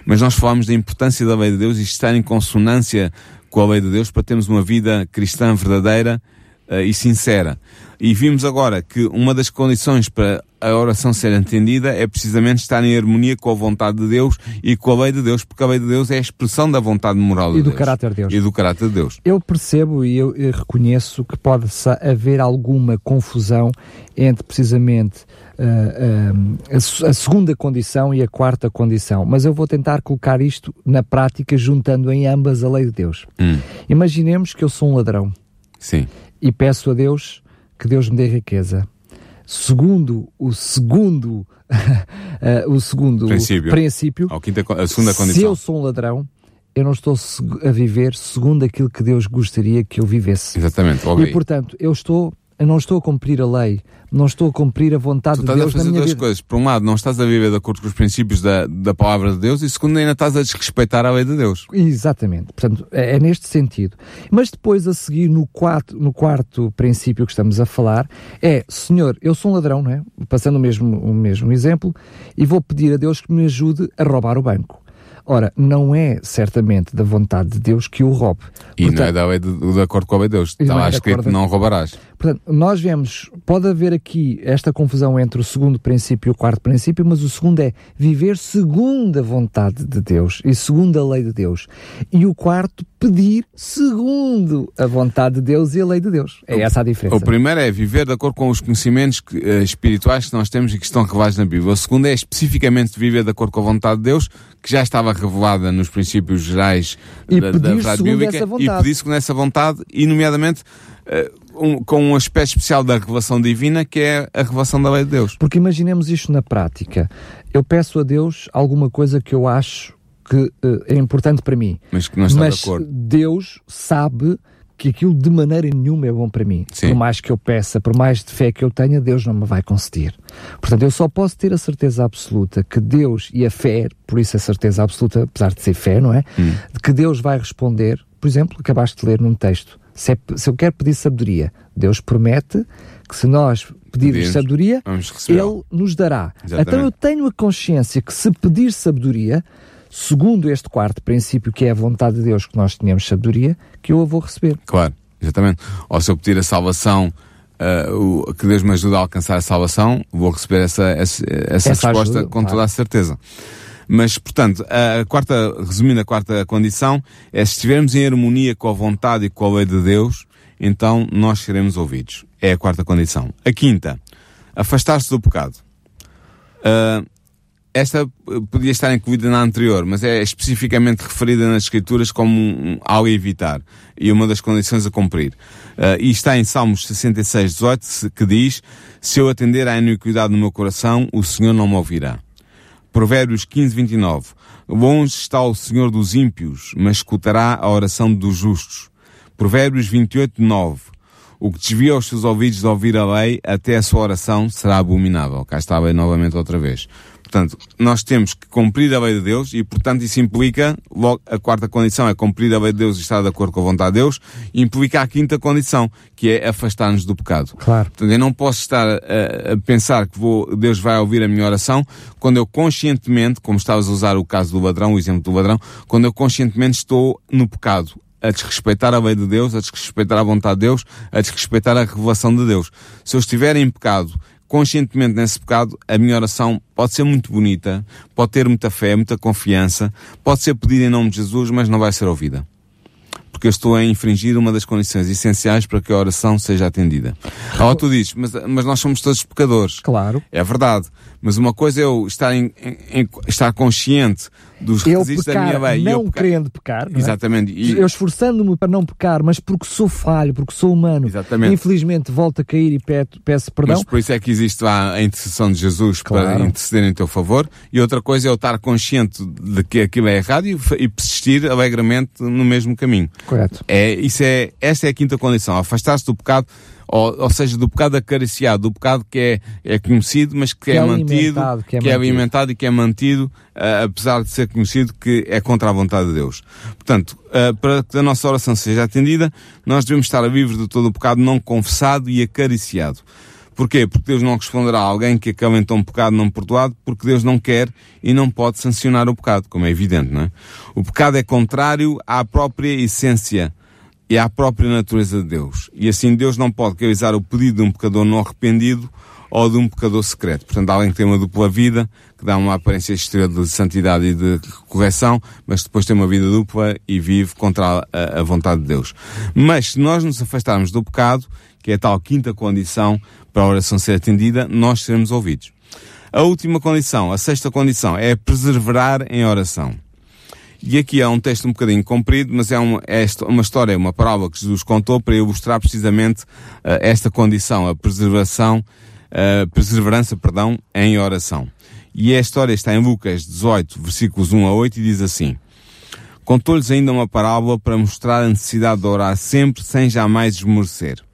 mas nós falamos da importância da lei de Deus e estar em consonância com a lei de Deus para termos uma vida cristã verdadeira uh, e sincera. E vimos agora que uma das condições para a oração ser entendida é precisamente estar em harmonia com a vontade de Deus e com a lei de Deus, porque a lei de Deus é a expressão da vontade moral de e do Deus. caráter de Deus. E do caráter de Deus. Eu percebo e eu, reconheço que pode haver alguma confusão entre precisamente uh, uh, a, a, segunda condição e a quarta condição, mas eu vou tentar colocar isto na prática juntando em ambas a lei de Deus. Hum. Imaginemos que eu sou um ladrão. Sim. E peço a Deus que Deus me dê riqueza. Segundo o segundo uh, o segundo princípio, princípio quinta, a segunda condição. se eu sou um ladrão, eu não estou a viver segundo aquilo que Deus gostaria que eu vivesse. Exatamente. E portanto, eu estou eu não estou a cumprir a lei, não estou a cumprir a vontade de Deus vida. estás a fazer duas coisas. Por um lado, não estás a viver de acordo com os princípios da, da palavra de Deus e segundo, ainda estás a desrespeitar a lei de Deus. Exatamente. Portanto, é, é neste sentido. Mas depois, a seguir, no quarto, no quarto princípio que estamos a falar, é, Senhor, eu sou um ladrão, não é? Passando o mesmo, o mesmo exemplo, e vou pedir a Deus que me ajude a roubar o banco. Ora, não é certamente da vontade de Deus que o roube. E Portanto, não é da de, de acordo com a lei de Deus. Está lá escrito que não roubarás. Portanto, nós vemos, pode haver aqui esta confusão entre o segundo princípio e o quarto princípio, mas o segundo é viver segundo a vontade de Deus e segundo a lei de Deus. E o quarto, pedir segundo a vontade de Deus e a lei de Deus. É essa a diferença. O primeiro é viver de acordo com os conhecimentos que, uh, espirituais que nós temos e que estão revelados na Bíblia. O segundo é especificamente viver de acordo com a vontade de Deus, que já estava revelada nos princípios gerais e da, da verdade bíblica, e pedir segundo essa vontade, e nomeadamente uh, um, com um aspecto especial da revelação divina, que é a revelação da lei de Deus. Porque imaginemos isto na prática. Eu peço a Deus alguma coisa que eu acho que uh, é importante para mim. Mas que não está Mas de acordo. Deus sabe que aquilo de maneira nenhuma é bom para mim. Sim. Por mais que eu peça, por mais de fé que eu tenha, Deus não me vai conceder. Portanto, eu só posso ter a certeza absoluta que Deus e a fé, por isso a certeza absoluta, apesar de ser fé, não é? Hum. De que Deus vai responder. Por exemplo, acabaste de ler num texto. Se, é, se eu quero pedir sabedoria, Deus promete que se nós pedirmos sabedoria. Ele nos dará. Exatamente. Então eu tenho a consciência que se pedir sabedoria, segundo este quarto princípio, que é a vontade de Deus que nós tenhamos sabedoria, que eu a vou receber. Claro, exatamente. Ou se eu pedir a salvação, uh, o, que Deus me ajude a alcançar a salvação, vou receber essa, essa, essa, Essa resposta ajuda, com claro. toda a certeza. Mas, portanto, a quarta, resumindo a quarta condição, é se estivermos em harmonia com a vontade e com a lei de Deus, então nós seremos ouvidos. É a quarta condição. A quinta, afastar-se do pecado. Ah, esta eh, podia estar incluída na anterior, mas é especificamente referida nas Escrituras como um, algo a evitar e uma das condições a cumprir. Ah, e está em Salmos 66, 18, se- que diz: Se eu atender à iniquidade no meu coração, o Senhor não me ouvirá. Provérbios 15, 29. Longe está o Senhor dos ímpios, mas escutará a oração dos justos. Provérbios 28, 9. O que desvia os seus ouvidos de ouvir a lei, até a sua oração será abominável. Cá está lei novamente outra vez. Portanto, nós temos que cumprir a lei de Deus e, portanto, isso implica, logo, a quarta condição é cumprir a lei de Deus e estar de acordo com a vontade de Deus, implica a quinta condição, que é afastar-nos do pecado. Claro. Portanto, eu não posso estar a, a pensar que vou, Deus vai ouvir a minha oração quando eu conscientemente, como estavas a usar o caso do ladrão, o exemplo do ladrão, quando eu conscientemente estou no pecado, a desrespeitar a lei de Deus, a desrespeitar a vontade de Deus, a desrespeitar a revelação de Deus. Se eu estiver em pecado, conscientemente nesse pecado, a minha oração pode ser muito bonita, pode ter muita fé, muita confiança, pode ser pedida em nome de Jesus, mas não vai ser ouvida. Porque eu estou a infringir uma das condições essenciais para que a oração seja atendida. Agora tu dizes, mas, mas nós somos todos pecadores. Claro. É verdade. Mas uma coisa é eu estar, em, em, estar consciente dos requisitos pecar, da minha lei. não eu pecar. querendo pecar. Não é? Exatamente. E... Eu esforçando-me para não pecar, mas porque sou falho, porque sou humano. Exatamente. Infelizmente volto a cair e peço, peço perdão. Mas por isso é que existe lá a intercessão de Jesus Claro. para interceder em teu favor. E outra coisa é eu estar consciente de que aquilo é errado e, e persistir alegremente no mesmo caminho. Correto. É, isso é, esta é a quinta condição. Afastar-se do pecado, ou, ou seja, do pecado acariciado, do pecado que é, é conhecido, mas que, Que é, é mantido, que é mantido. alimentado e que é mantido, ah, apesar de ser conhecido que é contra a vontade de Deus. Portanto, ah, para que a nossa oração seja atendida, nós devemos estar a livre de todo o pecado não confessado e acariciado. Porquê? Porque Deus não responderá a alguém que acalentou um pecado não perdoado, porque Deus não quer e não pode sancionar o pecado, como é evidente, não é? O pecado é contrário à própria essência e à própria natureza de Deus. E assim Deus não pode realizar o pedido de um pecador não arrependido ou de um pecador secreto. Portanto, alguém que tem uma dupla vida, que dá uma aparência exterior de santidade e de correção, mas depois tem uma vida dupla e vive contra a, a vontade de Deus. Mas se nós nos afastarmos do pecado, que é a tal quinta condição para a oração ser atendida, nós seremos ouvidos. A última condição, a sexta condição, é perseverar em oração. E aqui é um texto um bocadinho comprido, mas é uma, é uma história, uma parábola que Jesus contou para ilustrar precisamente eh, esta condição, a preservação, a perseverança, perdão, em oração. E a história está em Lucas 18, versículos 1 a 8 e diz assim: Contou-lhes ainda uma parábola para mostrar a necessidade de orar sempre sem jamais esmorecer.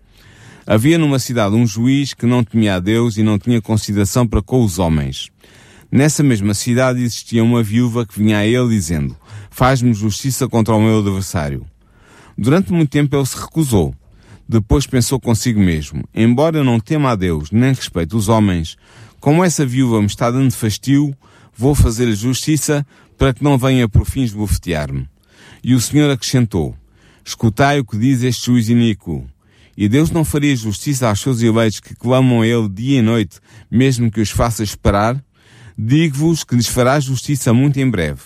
Havia numa cidade um juiz que não temia a Deus e não tinha consideração para com os homens. Nessa mesma cidade existia uma viúva que vinha a ele dizendo: Faz-me justiça contra o meu adversário. Durante muito tempo ele se recusou. Depois pensou consigo mesmo: Embora eu não tema a Deus nem respeite os homens, como essa viúva me está dando fastio, vou fazer-lhe justiça para que não venha por fins bofetear-me. E o Senhor acrescentou: Escutai o que diz este juiz iníquo. E Deus não faria justiça aos seus eleitos que clamam a Ele dia e noite, mesmo que os faça esperar? Digo-vos que lhes fará justiça muito em breve.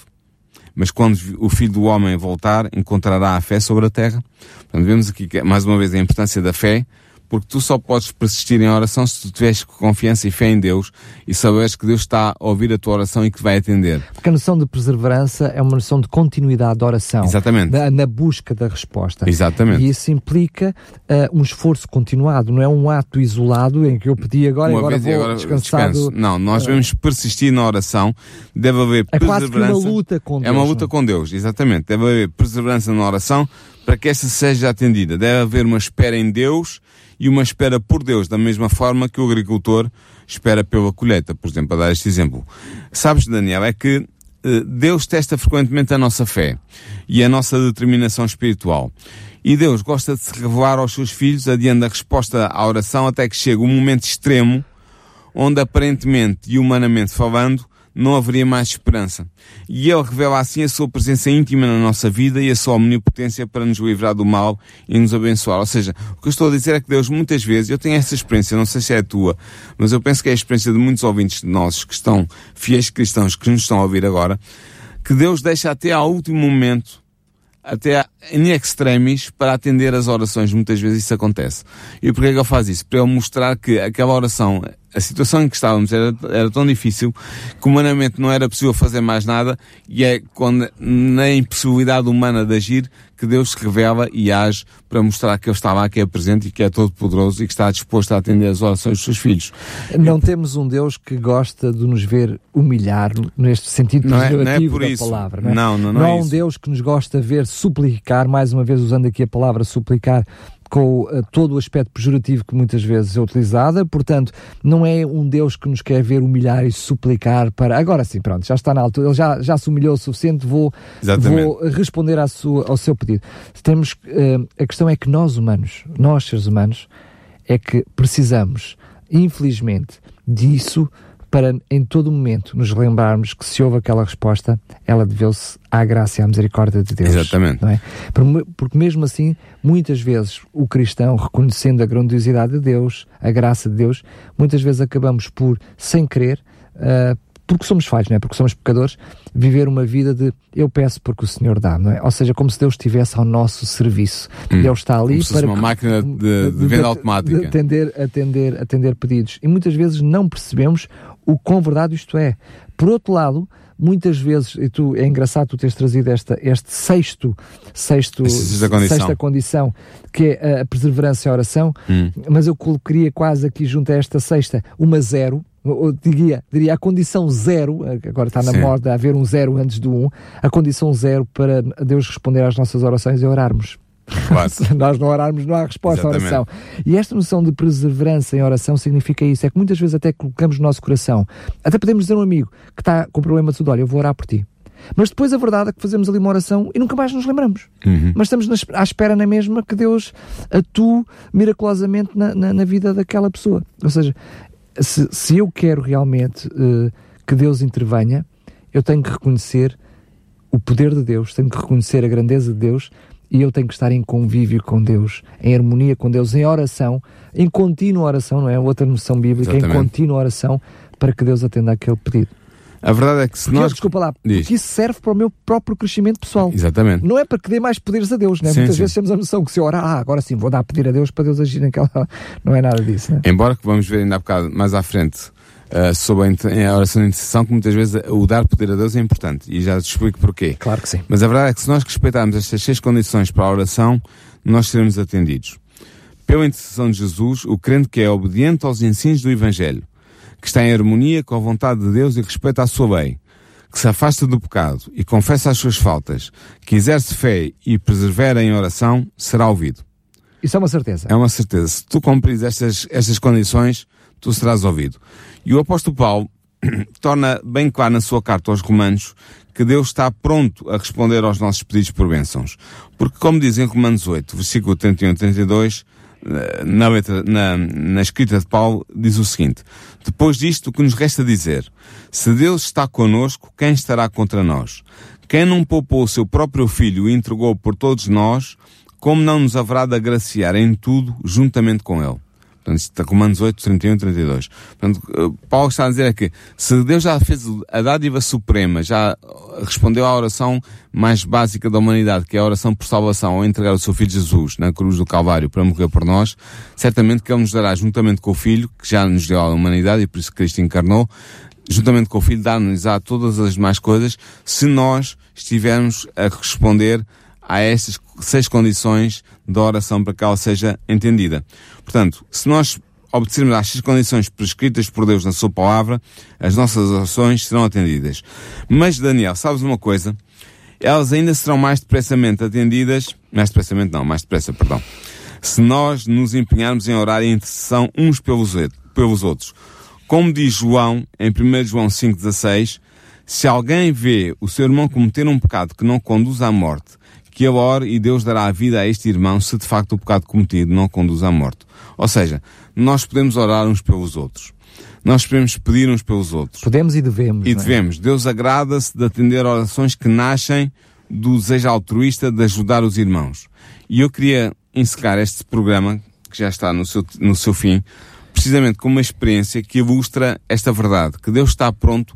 Mas quando o Filho do Homem voltar, encontrará a fé sobre a terra? Portanto, vemos aqui mais uma vez a importância da fé, porque tu só podes persistir em oração se tu tiveres confiança e fé em Deus e saberes que Deus está a ouvir a tua oração e que vai atender. Porque a noção de perseverança é uma noção de continuidade da oração. Exatamente. Da- na busca da resposta. Exatamente. E isso implica ah, um esforço continuado, não é um ato isolado em que eu pedi agora e Uma agora vou agora descansado. descanso. Não, nós devemos persistir na oração. Deve haver É quase que uma perseverança. luta com É Deus, uma não luta é? com Deus, exatamente. Deve haver perseverança na oração para que esta seja atendida. Deve haver uma espera em Deus e uma espera por Deus, da mesma forma que o agricultor espera pela colheita, por exemplo, a dar este exemplo. Sabes, Daniel, é que eh, Deus testa frequentemente a nossa fé e a nossa determinação espiritual. E Deus gosta de se revelar aos seus filhos adiante da resposta à oração até que chega um momento extremo onde aparentemente e humanamente falando não haveria mais esperança. E ele revela assim a sua presença íntima na nossa vida e a sua omnipotência para nos livrar do mal e nos abençoar. Ou seja, o que eu estou a dizer é que Deus muitas vezes, eu tenho essa experiência, não sei se é a tua, mas eu penso que é a experiência de muitos ouvintes nossos que estão, fiéis cristãos que nos estão a ouvir agora, que Deus deixa até ao último momento até em extremis para atender as orações. Muitas vezes isso acontece. E porquê é que ele faz isso? Para ele mostrar que aquela oração, a situação em que estávamos era, era tão difícil que humanamente não era possível fazer mais nada e é quando, na impossibilidade humana de agir que Deus se revela e age para mostrar que Ele está lá, que é presente e que é todo poderoso e que está disposto a atender as orações dos seus filhos. Não temos um Deus que gosta de nos ver humilhar neste sentido Não é- não é por isso. palavra. Não, é? Não, não, não é há um isso. Deus que nos gosta de ver suplicar, mais uma vez usando aqui a palavra suplicar, com eh, todo o aspecto pejorativo que muitas vezes é utilizada, portanto, não é um Deus que nos quer ver humilhar e suplicar para. Agora sim, pronto, já está na altura, ele já, já se humilhou o suficiente, vou, Exatamente. vou responder à sua, ao seu pedido. Temos, eh, a questão é que nós humanos, nós seres humanos, é que precisamos, infelizmente, disso para em todo momento nos lembrarmos que se houve aquela resposta, ela deveu-se à graça e à misericórdia de Deus. Exatamente. Não é? Por- Porque mesmo assim, muitas vezes o cristão, reconhecendo a grandiosidade de Deus, a graça de Deus, muitas vezes acabamos por, sem querer, ah, porque somos falhos, não é? Porque somos pecadores, viver uma vida de eu peço porque o Senhor dá, não é? Ou seja, como se Deus estivesse ao nosso serviço. Hum. Ele está ali como para uma máquina de, de venda automática. De atender, atender, atender pedidos. E muitas vezes não percebemos o quão verdade isto é. Por outro lado, muitas vezes, e tu, é engraçado tu teres trazido esta, este sexto, sexto sexta condição. sexta condição, que é a perseverança e a oração, hum. mas eu colocaria quase aqui junto a esta sexta uma zero, eu diria, diria a condição zero, agora está na Sim. moda haver um zero antes do um, a condição zero para Deus responder às nossas orações é orarmos. Claro. Se nós não orarmos, não há resposta Exatamente. à oração. E esta noção de perseverança em oração significa isso. É que muitas vezes até colocamos no nosso coração. Até podemos dizer a um amigo que está com problema de tudo, olha, eu vou orar por ti. Mas depois a verdade é que fazemos ali uma oração e nunca mais nos lembramos. Uhum. Mas estamos nas- à espera na mesma que Deus atue miraculosamente na, na- na vida daquela pessoa. Ou seja, se, se eu quero realmente eh, que Deus intervenha, eu tenho que reconhecer o poder de Deus, tenho que reconhecer a grandeza de Deus e eu tenho que estar em convívio com Deus, em harmonia com Deus, em oração, em contínua oração, não é? Outra noção bíblica, em Exatamente. contínua oração para que Deus atenda aquele pedido. A verdade é que se Porque, nós. desculpa lá, Diz. porque isso serve para o meu próprio crescimento pessoal. Exatamente. Não é para que dê mais poderes a Deus, né? Sim, Muitas sim. vezes temos a noção que se eu orar, ah, agora sim, vou dar a pedir a Deus para Deus agir naquela. Não é nada disso, né? Embora que vamos ver ainda há bocado mais à frente uh, sobre a, inter- a oração de intercessão, que muitas vezes o dar poder a Deus é importante. E já te explico porquê. Claro que sim. Mas a verdade é que se nós respeitarmos estas seis condições para a oração, nós seremos atendidos. Pela intercessão de Jesus, o crente que é obediente aos ensinos do Evangelho, que está em harmonia com a vontade de Deus e respeita a sua lei, que se afasta do pecado e confessa as suas faltas, que exerce fé e persevera em oração, será ouvido. Isso é uma certeza. É uma certeza. Se tu cumprires estas, estas condições, tu serás ouvido. E o apóstolo Paulo torna bem claro na sua carta aos Romanos que Deus está pronto a responder aos nossos pedidos por bênçãos. Porque, como diz em Romanos 8, versículo 31 e 32, eh, na, letra, na, na escrita de Paulo, diz o seguinte: Depois disto, o que nos resta dizer? Se Deus está conosco, quem estará contra nós? Quem não poupou o seu próprio filho e entregou por todos nós, como não nos haverá de agraciar em tudo juntamente com ele? Portanto, isto está Romanos 8, 31 e 32. Portanto, eh, Paulo está a dizer é que se Deus já fez a dádiva suprema, já respondeu à oração mais básica da humanidade, que é a oração por salvação, ao entregar o seu Filho Jesus na cruz do Calvário para morrer por nós, certamente que Ele nos dará, juntamente com o Filho, que já nos deu à humanidade e por isso Cristo encarnou, juntamente com o Filho, dar-nos a todas as demais coisas, se nós estivermos a responder a estas seis condições da oração para que ela seja entendida. Portanto, se nós obedecermos às seis condições prescritas por Deus na sua palavra, as nossas orações serão atendidas. Mas, Daniel, sabes uma coisa? Elas ainda serão mais depressamente atendidas, mais depressamente não, mais depressa, perdão, se nós nos empenharmos em orar em intercessão uns pelos, pelos outros. Como diz João, em 1 João 5,16, se alguém vê o seu irmão cometer um pecado que não conduz à morte, que ele ore e Deus dará a vida a este irmão se de facto o pecado cometido não conduz à morte. Ou seja, nós podemos orar uns pelos outros. Nós podemos pedir uns pelos outros. Podemos e devemos. E é? devemos. Deus agrada-se de atender orações que nascem do desejo altruísta de ajudar os irmãos. E eu queria encerrar este programa, que já está no seu, no seu fim, precisamente com uma experiência que ilustra esta verdade, que Deus está pronto,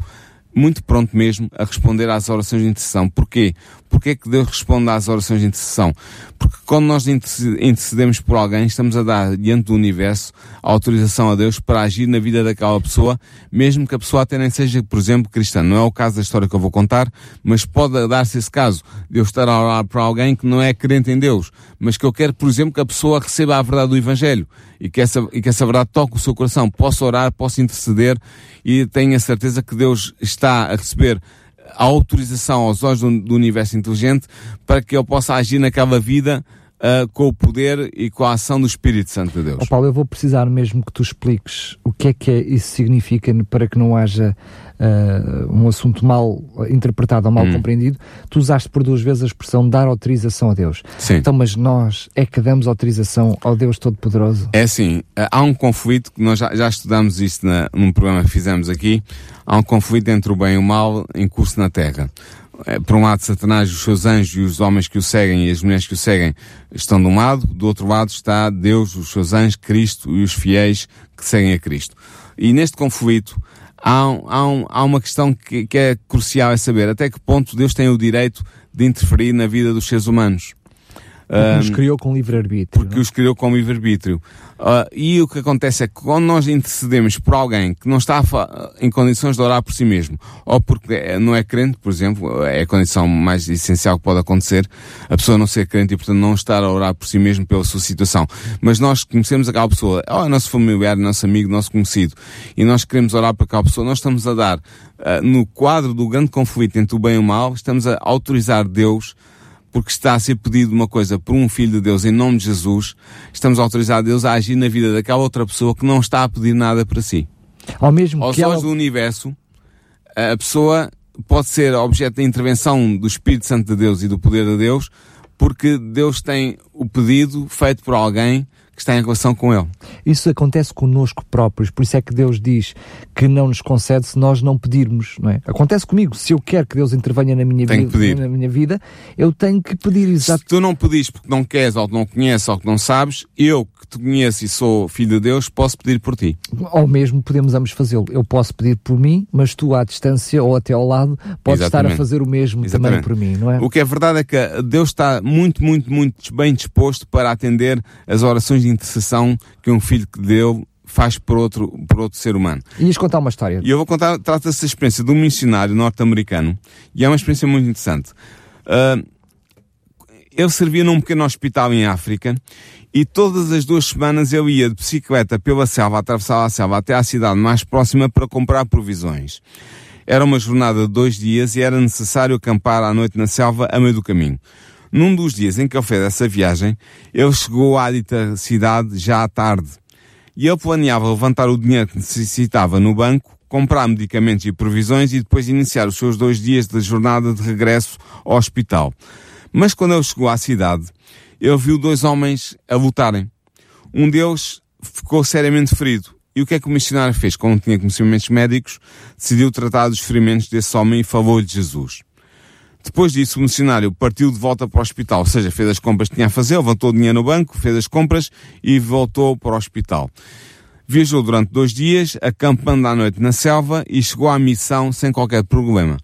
muito pronto mesmo, a responder às orações de intercessão. Porquê? Porquê que Deus responde às orações de intercessão? Porque quando nós interce- intercedemos por alguém, estamos a dar diante do universo a autorização a Deus para agir na vida daquela pessoa, mesmo que a pessoa até nem seja, por exemplo, cristã. Não é o caso da história que eu vou contar, mas pode dar-se esse caso. Deus estar a orar para alguém que não é crente em Deus, mas que eu quero, por exemplo, que a pessoa receba a verdade do Evangelho e que essa, e que essa verdade toque o seu coração. Posso orar, posso interceder e tenho a certeza que Deus está a receber a autorização aos olhos do, do universo inteligente para que eu possa agir naquela vida ah, com o poder e com a ação do Espírito Santo de Deus. Ó Paulo, eu vou precisar mesmo que tu expliques o que é que isso significa para que não haja ah, um assunto mal interpretado ou mal Hum. compreendido. Tu usaste por duas vezes a expressão dar autorização a Deus. Sim. Então, mas nós é que damos autorização ao Deus Todo-Poderoso? É assim, eh, há um conflito, que nós já, já estudamos isto na, num programa que fizemos aqui, há um conflito entre o bem e o mal em curso na Terra. Eh, Por um lado, Satanás, os seus anjos e os homens que o seguem e as mulheres que o seguem estão de um lado, do outro lado está Deus, os seus anjos, Cristo e os fiéis que seguem a Cristo. E neste conflito há, há, um, há uma questão que, que é crucial, é saber até que ponto Deus tem o direito de interferir na vida dos seres humanos. Porque os criou com livre-arbítrio. Porque não? os criou com livre-arbítrio. Uh, e o que acontece é que quando nós intercedemos por alguém que não está em condições de orar por si mesmo, ou porque não é crente, por exemplo, é a condição mais essencial que pode acontecer, a pessoa não ser crente e portanto não estar a orar por si mesmo pela sua situação. Mas nós conhecemos aquela pessoa, é nosso familiar, nosso amigo, nosso conhecido, e nós queremos orar para aquela pessoa, nós estamos a dar, uh, no quadro do grande conflito entre o bem e o mal, estamos a autorizar Deus porque está a ser pedido uma coisa por um filho de Deus em nome de Jesus, estamos autorizados Deus a agir na vida daquela outra pessoa que não está a pedir nada para si. Ao mesmo Aos que olhos ela... do universo, a pessoa pode ser objeto da intervenção do Espírito Santo de Deus e do poder de Deus, porque Deus tem o pedido feito por alguém que está em relação com Ele. Isso acontece conosco próprios, por isso é que Deus diz que não nos concede se nós não pedirmos, não é? Acontece comigo, se eu quero que Deus intervenha na minha, vida, na minha vida, eu tenho que pedir exato. Se tu não pedis porque não queres, ou que não conheces, ou que não sabes, eu que te conheço e sou filho de Deus, posso pedir por ti. Ou mesmo podemos ambos fazê-lo. Eu posso pedir por mim, mas tu à distância ou até ao lado podes Exatamente. estar a fazer o mesmo Exatamente. também por mim, não é? O que é verdade é que Deus está muito, muito, muito bem disposto para atender as orações de intercessão que um filho que deu faz por outro, por outro ser humano. Ias contar uma história? E eu vou contar, trata-se da experiência de um missionário norte-americano, e é uma experiência muito interessante. Uh, ele servia num pequeno hospital em África, e todas as duas semanas eu ia de bicicleta pela selva, atravessava a selva até à cidade mais próxima para comprar provisões. Era uma jornada de dois dias e era necessário acampar à noite na selva a meio do caminho. Num dos dias em que ele fez essa viagem, ele chegou à dita cidade já à tarde. E ele planeava levantar o dinheiro que necessitava no banco, comprar medicamentos e provisões e depois iniciar os seus dois dias de jornada de regresso ao hospital. Mas quando ele chegou à cidade, ele viu dois homens a lutarem. Um deles ficou seriamente ferido. E o que é que o missionário fez? Como tinha conhecimentos médicos, decidiu tratar dos ferimentos desse homem e falou-lhe de Jesus. Depois disso, o missionário partiu de volta para o hospital, ou seja, fez as compras que tinha a fazer, levantou o dinheiro no banco, fez as compras e voltou para o hospital. Viajou durante dois dias, acampando à noite na selva e chegou à missão sem qualquer problema.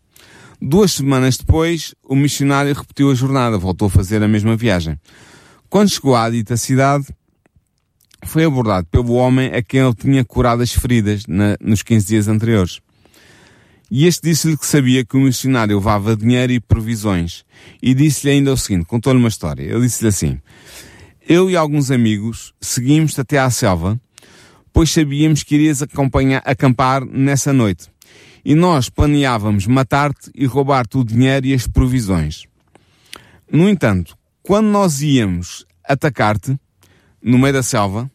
Duas semanas depois, o missionário repetiu a jornada, voltou a fazer a mesma viagem. Quando chegou à dita cidade, foi abordado pelo homem a quem ele tinha curado as feridas na, nos 15 dias anteriores. E este disse-lhe que sabia que o missionário levava dinheiro e provisões. E disse-lhe ainda o seguinte, contou-lhe uma história. Ele disse-lhe assim, eu e alguns amigos seguimos até à selva, pois sabíamos que irias acampar nessa noite. E nós planeávamos matar-te e roubar-te o dinheiro e as provisões. No entanto, quando nós íamos atacar-te, no meio da selva,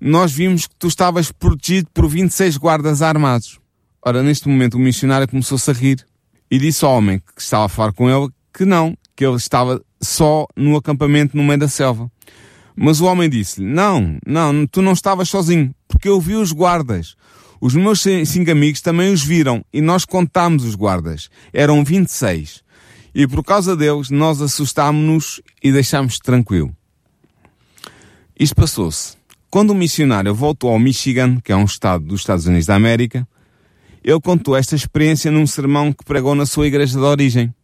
nós vimos que tu estavas protegido por 26 guardas armados. Ora, neste momento o missionário começou-se a rir e disse ao homem que estava a falar com ele que não, que ele estava só no acampamento no meio da selva. Mas o homem disse-lhe, não, não, tu não estavas sozinho, porque eu vi os guardas. Os meus cinco amigos também os viram e nós contámos os guardas. Eram 26. E por causa deles, nós assustámos-nos e deixámos tranquilo. Isto passou-se. Quando o missionário voltou ao Michigan, que é um estado dos Estados Unidos da América, ele contou esta experiência num sermão que pregou na sua igreja de origem.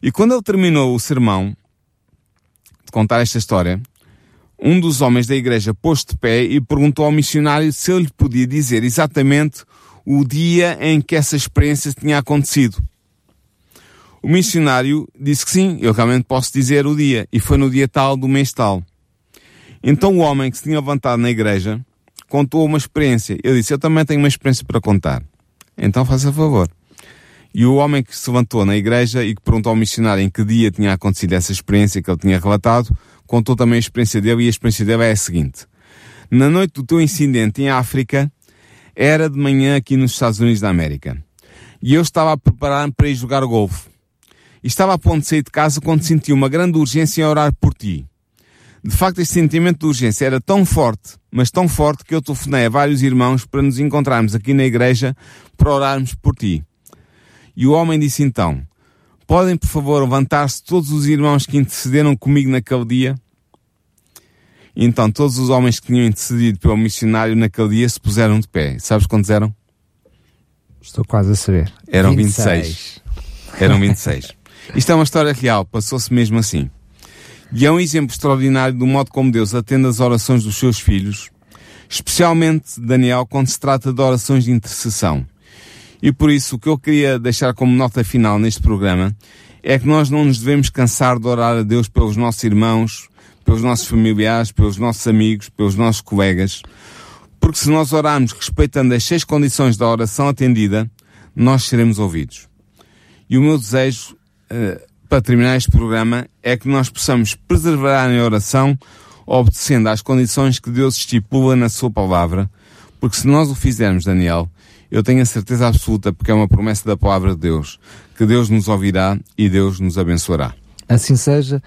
E quando ele terminou o sermão, de contar esta história, um dos homens da igreja pôs de pé e perguntou ao missionário se ele lhe podia dizer exatamente o dia em que essa experiência tinha acontecido. O missionário disse que sim, eu realmente posso dizer o dia, e foi no dia tal do mês tal. Então o homem que se tinha levantado na igreja contou uma experiência. Eu disse, eu também tenho uma experiência para contar. Então faça favor. E o homem que se levantou na igreja e que perguntou ao missionário em que dia tinha acontecido essa experiência que ele tinha relatado, contou também a experiência dele e a experiência dele é a seguinte. Na noite do teu incidente em África, era de manhã aqui nos Estados Unidos da América. E eu estava a preparar-me para ir jogar golfe. E estava a ponto de sair de casa quando senti uma grande urgência em orar por ti. De facto, este sentimento de urgência era tão forte, mas tão forte que eu telefonei a vários irmãos para nos encontrarmos aqui na igreja para orarmos por ti. E o homem disse então, podem por favor levantar-se todos os irmãos que intercederam comigo naquele dia? E então todos os homens que tinham intercedido pelo missionário naquele dia se puseram de pé. Sabes quantos eram? Estou quase a saber. Eram 26. 26. Eram 26. Isto é uma história real, passou-se mesmo assim. E é um exemplo extraordinário do modo como Deus atende as orações dos seus filhos, especialmente Daniel, quando se trata de orações de intercessão. E por isso, o que eu queria deixar como nota final neste programa é que nós não nos devemos cansar de orar a Deus pelos nossos irmãos, pelos nossos familiares, pelos nossos amigos, pelos nossos colegas, porque se nós orarmos respeitando as seis condições da oração atendida, nós seremos ouvidos. E o meu desejo, uh, para terminar este programa, é que nós possamos preservar em oração, obedecendo às condições que Deus estipula na Sua palavra, porque se nós o fizermos, Daniel, eu tenho a certeza absoluta, porque é uma promessa da palavra de Deus, que Deus nos ouvirá e Deus nos abençoará. Assim seja,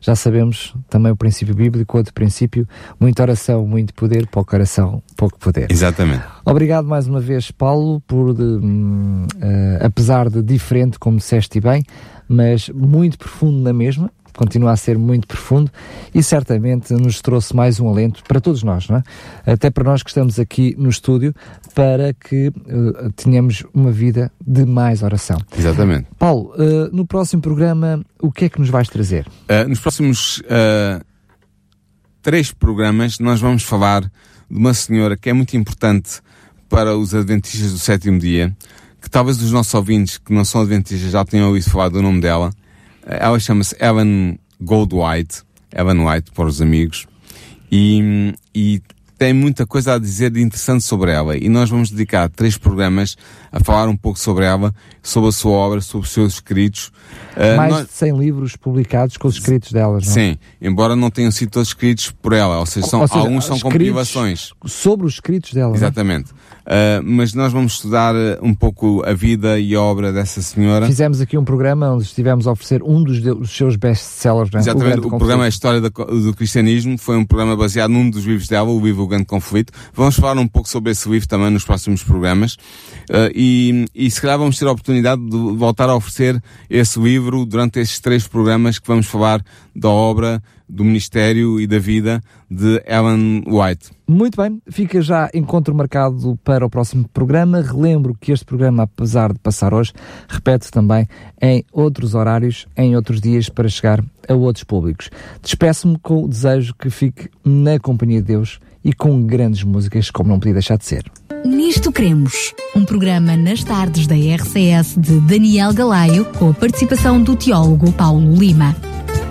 já sabemos também o princípio bíblico, outro princípio, muita oração, muito poder, pouco oração, pouco poder. Exatamente. Obrigado mais uma vez, Paulo, por, de, uh, apesar de diferente, como disseste bem, mas muito profundo na mesma, continua a ser muito profundo e certamente nos trouxe mais um alento para todos nós, não é? Até para nós que estamos aqui no estúdio, para que uh, tenhamos uma vida de mais oração. Exatamente. Paulo, uh, no próximo programa, o que é que nos vais trazer? Uh, nos próximos três programas, nós vamos falar de uma senhora que é muito importante para os adventistas do sétimo dia, que talvez os nossos ouvintes que não são adventistas já tenham ouvido falar do nome dela, ela chama-se Ellen Goldwhite, Ellen White para os amigos, e, e tem muita coisa a dizer de interessante sobre ela e nós vamos dedicar três programas a falar um pouco sobre ela, sobre a sua obra, sobre os seus escritos. Uh, Mais nós... de 100 livros publicados com os escritos delas, não? Sim, embora não tenham sido todos escritos por ela, ou seja, são, ou seja, alguns são compilações. Sobre os escritos dela. É? Uh, mas nós vamos estudar uh, um pouco a vida e a obra dessa senhora. Fizemos aqui um programa onde estivemos a oferecer um dos, de, dos seus best-sellers. Né? Exatamente, o, o programa A História do, do Cristianismo foi um programa baseado num dos livros dela, o livro O Grande Conflito. Vamos falar um pouco sobre esse livro também nos próximos programas. Uh, e, e se calhar vamos ter a oportunidade de voltar a oferecer esse livro durante estes três programas que vamos falar da obra, do Ministério e da Vida de Ellen White. Muito bem, fica já encontro marcado para o próximo programa. Relembro que este programa, apesar de passar hoje, repete também em outros horários, em outros dias, para chegar a outros públicos. Despeço-me com o desejo que fique na companhia de Deus e com grandes músicas, como não podia deixar de ser. Nisto Cremos, um programa nas tardes da RCS de Daniel Galaio, com a participação do teólogo Paulo Lima.